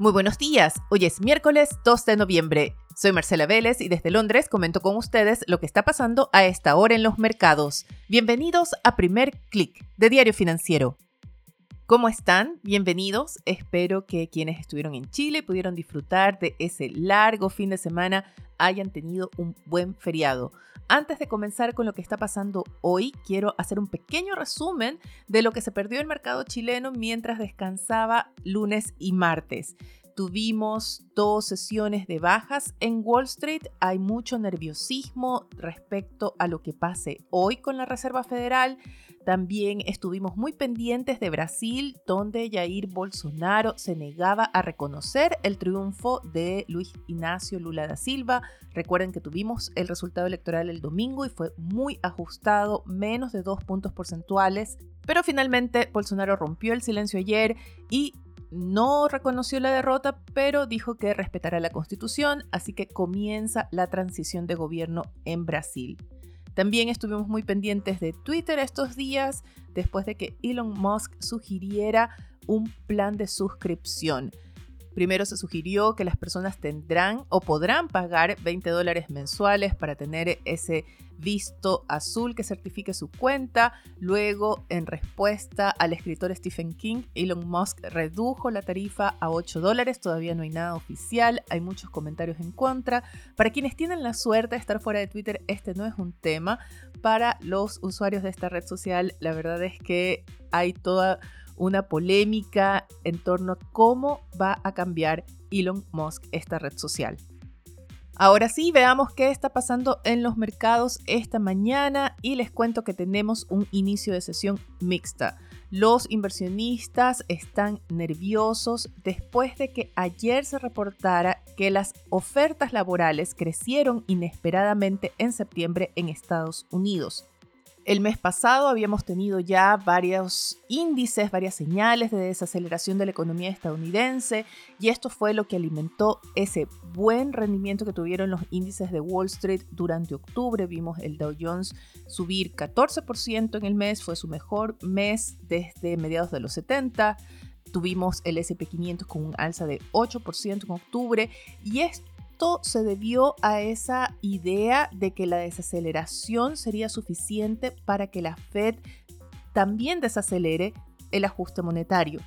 Muy buenos días, hoy es miércoles 2 de noviembre. Soy Marcela Vélez y desde Londres comento con ustedes lo que está pasando a esta hora en los mercados. Bienvenidos a Primer Click de Diario Financiero. ¿Cómo están? Bienvenidos. Espero que quienes estuvieron en Chile pudieron disfrutar de ese largo fin de semana, hayan tenido un buen feriado. Antes de comenzar con lo que está pasando hoy, quiero hacer un pequeño resumen de lo que se perdió el mercado chileno mientras descansaba lunes y martes. Tuvimos dos sesiones de bajas en Wall Street. Hay mucho nerviosismo respecto a lo que pase hoy con la Reserva Federal. También estuvimos muy pendientes de Brasil, donde Jair Bolsonaro se negaba a reconocer el triunfo de Luis Ignacio Lula da Silva. Recuerden que tuvimos el resultado electoral el domingo y fue muy ajustado, menos de dos puntos porcentuales. Pero finalmente Bolsonaro rompió el silencio ayer y no reconoció la derrota, pero dijo que respetará la constitución, así que comienza la transición de gobierno en Brasil. También estuvimos muy pendientes de Twitter estos días después de que Elon Musk sugiriera un plan de suscripción. Primero se sugirió que las personas tendrán o podrán pagar 20 dólares mensuales para tener ese visto azul que certifique su cuenta. Luego, en respuesta al escritor Stephen King, Elon Musk redujo la tarifa a 8 dólares. Todavía no hay nada oficial, hay muchos comentarios en contra. Para quienes tienen la suerte de estar fuera de Twitter, este no es un tema. Para los usuarios de esta red social, la verdad es que hay toda una polémica en torno a cómo va a cambiar Elon Musk esta red social. Ahora sí, veamos qué está pasando en los mercados esta mañana y les cuento que tenemos un inicio de sesión mixta. Los inversionistas están nerviosos después de que ayer se reportara que las ofertas laborales crecieron inesperadamente en septiembre en Estados Unidos. El mes pasado habíamos tenido ya varios índices, varias señales de desaceleración de la economía estadounidense y esto fue lo que alimentó ese buen rendimiento que tuvieron los índices de Wall Street durante octubre. Vimos el Dow Jones subir 14% en el mes, fue su mejor mes desde mediados de los 70. Tuvimos el SP500 con un alza de 8% en octubre y esto esto se debió a esa idea de que la desaceleración sería suficiente para que la Fed también desacelere el ajuste monetario.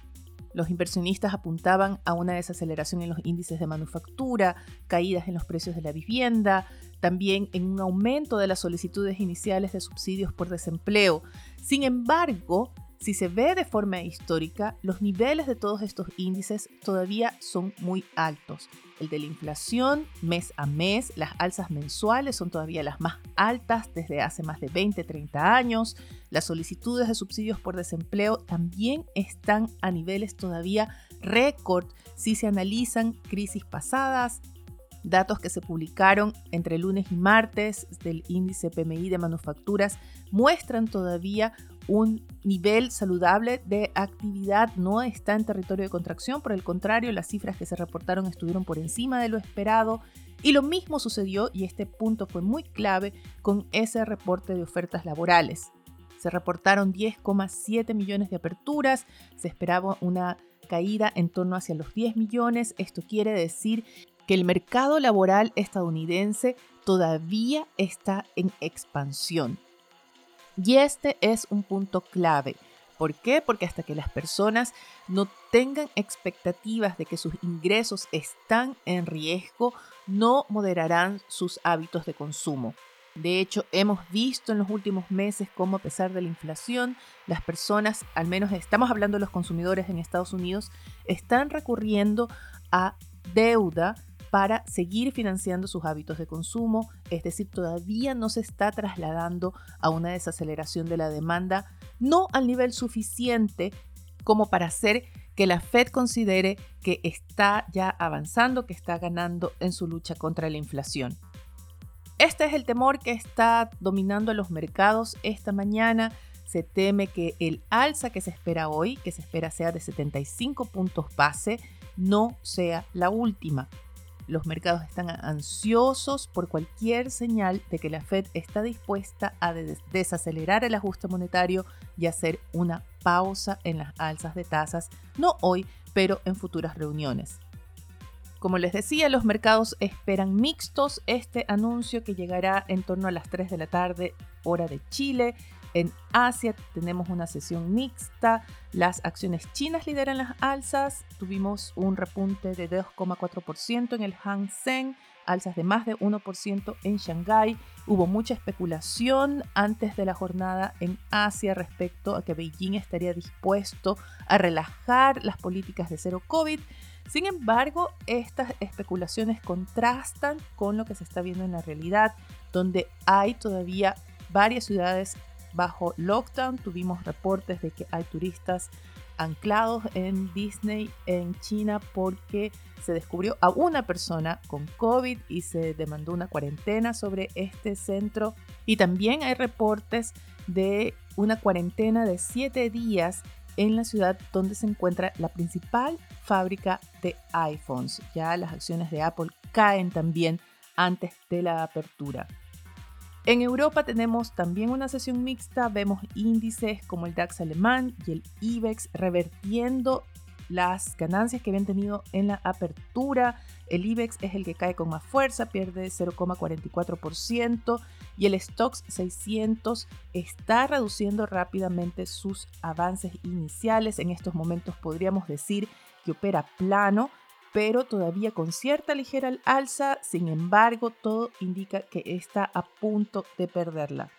Los inversionistas apuntaban a una desaceleración en los índices de manufactura, caídas en los precios de la vivienda, también en un aumento de las solicitudes iniciales de subsidios por desempleo. Sin embargo, si se ve de forma histórica, los niveles de todos estos índices todavía son muy altos. El de la inflación mes a mes, las alzas mensuales son todavía las más altas desde hace más de 20, 30 años. Las solicitudes de subsidios por desempleo también están a niveles todavía récord si se analizan crisis pasadas, datos que se publicaron entre lunes y martes del índice PMI de manufacturas muestran todavía un nivel saludable de actividad no está en territorio de contracción, por el contrario, las cifras que se reportaron estuvieron por encima de lo esperado y lo mismo sucedió, y este punto fue muy clave, con ese reporte de ofertas laborales. Se reportaron 10,7 millones de aperturas, se esperaba una caída en torno hacia los 10 millones, esto quiere decir que el mercado laboral estadounidense todavía está en expansión. Y este es un punto clave. ¿Por qué? Porque hasta que las personas no tengan expectativas de que sus ingresos están en riesgo, no moderarán sus hábitos de consumo. De hecho, hemos visto en los últimos meses cómo a pesar de la inflación, las personas, al menos estamos hablando de los consumidores en Estados Unidos, están recurriendo a deuda para seguir financiando sus hábitos de consumo, es decir, todavía no se está trasladando a una desaceleración de la demanda, no al nivel suficiente como para hacer que la Fed considere que está ya avanzando, que está ganando en su lucha contra la inflación. Este es el temor que está dominando los mercados esta mañana. Se teme que el alza que se espera hoy, que se espera sea de 75 puntos base, no sea la última. Los mercados están ansiosos por cualquier señal de que la Fed está dispuesta a desacelerar el ajuste monetario y hacer una pausa en las alzas de tasas, no hoy, pero en futuras reuniones. Como les decía, los mercados esperan mixtos este anuncio que llegará en torno a las 3 de la tarde, hora de Chile. En Asia tenemos una sesión mixta. Las acciones chinas lideran las alzas. Tuvimos un repunte de 2,4% en el Hang Seng, alzas de más de 1% en Shanghái. Hubo mucha especulación antes de la jornada en Asia respecto a que Beijing estaría dispuesto a relajar las políticas de cero COVID. Sin embargo, estas especulaciones contrastan con lo que se está viendo en la realidad, donde hay todavía varias ciudades bajo lockdown. Tuvimos reportes de que hay turistas anclados en Disney en China porque se descubrió a una persona con COVID y se demandó una cuarentena sobre este centro. Y también hay reportes de una cuarentena de siete días en la ciudad donde se encuentra la principal fábrica de iPhones. Ya las acciones de Apple caen también antes de la apertura. En Europa tenemos también una sesión mixta, vemos índices como el DAX alemán y el IBEX revertiendo las ganancias que habían tenido en la apertura. El IBEX es el que cae con más fuerza, pierde 0,44% y el Stocks 600 está reduciendo rápidamente sus avances iniciales. En estos momentos podríamos decir que opera plano pero todavía con cierta ligera alza, sin embargo, todo indica que está a punto de perderla.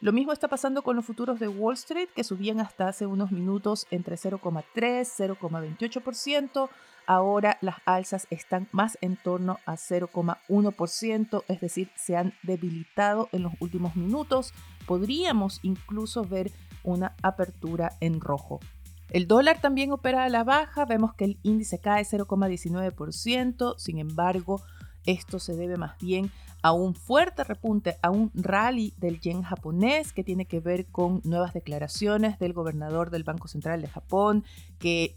Lo mismo está pasando con los futuros de Wall Street, que subían hasta hace unos minutos entre 0,3 0,28%. Ahora las alzas están más en torno a 0,1%, es decir, se han debilitado en los últimos minutos. Podríamos incluso ver una apertura en rojo. El dólar también opera a la baja, vemos que el índice cae 0,19%, sin embargo, esto se debe más bien a un fuerte repunte, a un rally del yen japonés que tiene que ver con nuevas declaraciones del gobernador del Banco Central de Japón que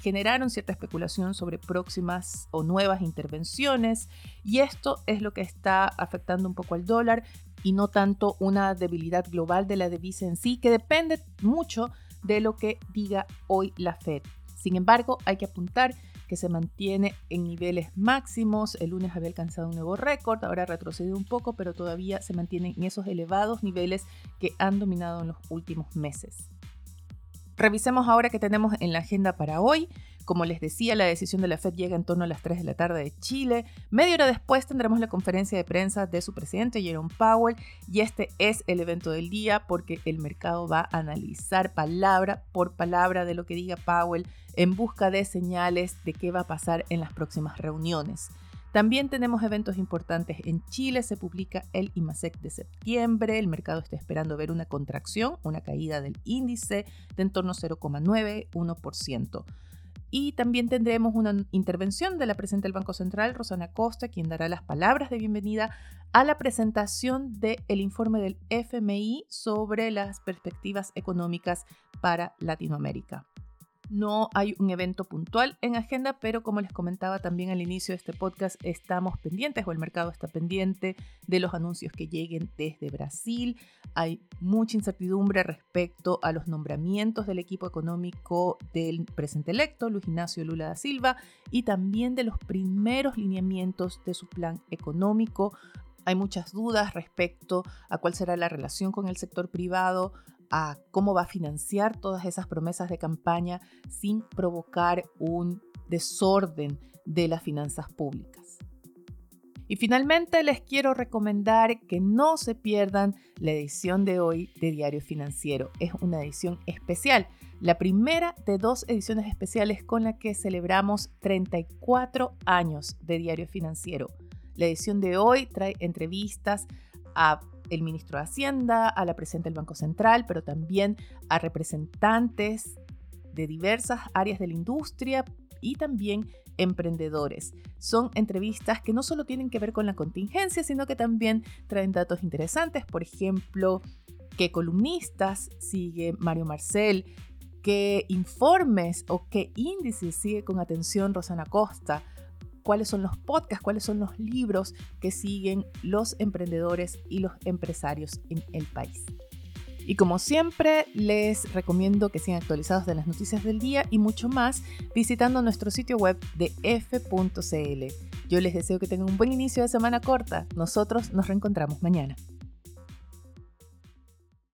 generaron cierta especulación sobre próximas o nuevas intervenciones y esto es lo que está afectando un poco al dólar y no tanto una debilidad global de la divisa en sí, que depende mucho de lo que diga hoy la Fed. Sin embargo, hay que apuntar que se mantiene en niveles máximos. El lunes había alcanzado un nuevo récord, ahora ha retrocedido un poco, pero todavía se mantiene en esos elevados niveles que han dominado en los últimos meses. Revisemos ahora qué tenemos en la agenda para hoy. Como les decía, la decisión de la Fed llega en torno a las 3 de la tarde de Chile. Media hora después tendremos la conferencia de prensa de su presidente, Jerome Powell, y este es el evento del día porque el mercado va a analizar palabra por palabra de lo que diga Powell en busca de señales de qué va a pasar en las próximas reuniones. También tenemos eventos importantes en Chile, se publica el IMASEC de septiembre, el mercado está esperando ver una contracción, una caída del índice de en torno a 0,91%. Y también tendremos una intervención de la presidenta del Banco Central, Rosana Costa, quien dará las palabras de bienvenida a la presentación del informe del FMI sobre las perspectivas económicas para Latinoamérica. No hay un evento puntual en agenda, pero como les comentaba también al inicio de este podcast, estamos pendientes o el mercado está pendiente de los anuncios que lleguen desde Brasil. Hay mucha incertidumbre respecto a los nombramientos del equipo económico del presidente electo, Luis Ignacio Lula da Silva, y también de los primeros lineamientos de su plan económico. Hay muchas dudas respecto a cuál será la relación con el sector privado, a cómo va a financiar todas esas promesas de campaña sin provocar un desorden de las finanzas públicas. Y finalmente les quiero recomendar que no se pierdan la edición de hoy de Diario Financiero. Es una edición especial, la primera de dos ediciones especiales con la que celebramos 34 años de Diario Financiero. La edición de hoy trae entrevistas a el ministro de Hacienda, a la presidenta del Banco Central, pero también a representantes de diversas áreas de la industria y también emprendedores. Son entrevistas que no solo tienen que ver con la contingencia, sino que también traen datos interesantes, por ejemplo, qué columnistas sigue Mario Marcel, qué informes o qué índices sigue con atención Rosana Costa, cuáles son los podcasts, cuáles son los libros que siguen los emprendedores y los empresarios en el país. Y como siempre, les recomiendo que sigan actualizados de las noticias del día y mucho más visitando nuestro sitio web de f.cl. Yo les deseo que tengan un buen inicio de semana corta. Nosotros nos reencontramos mañana.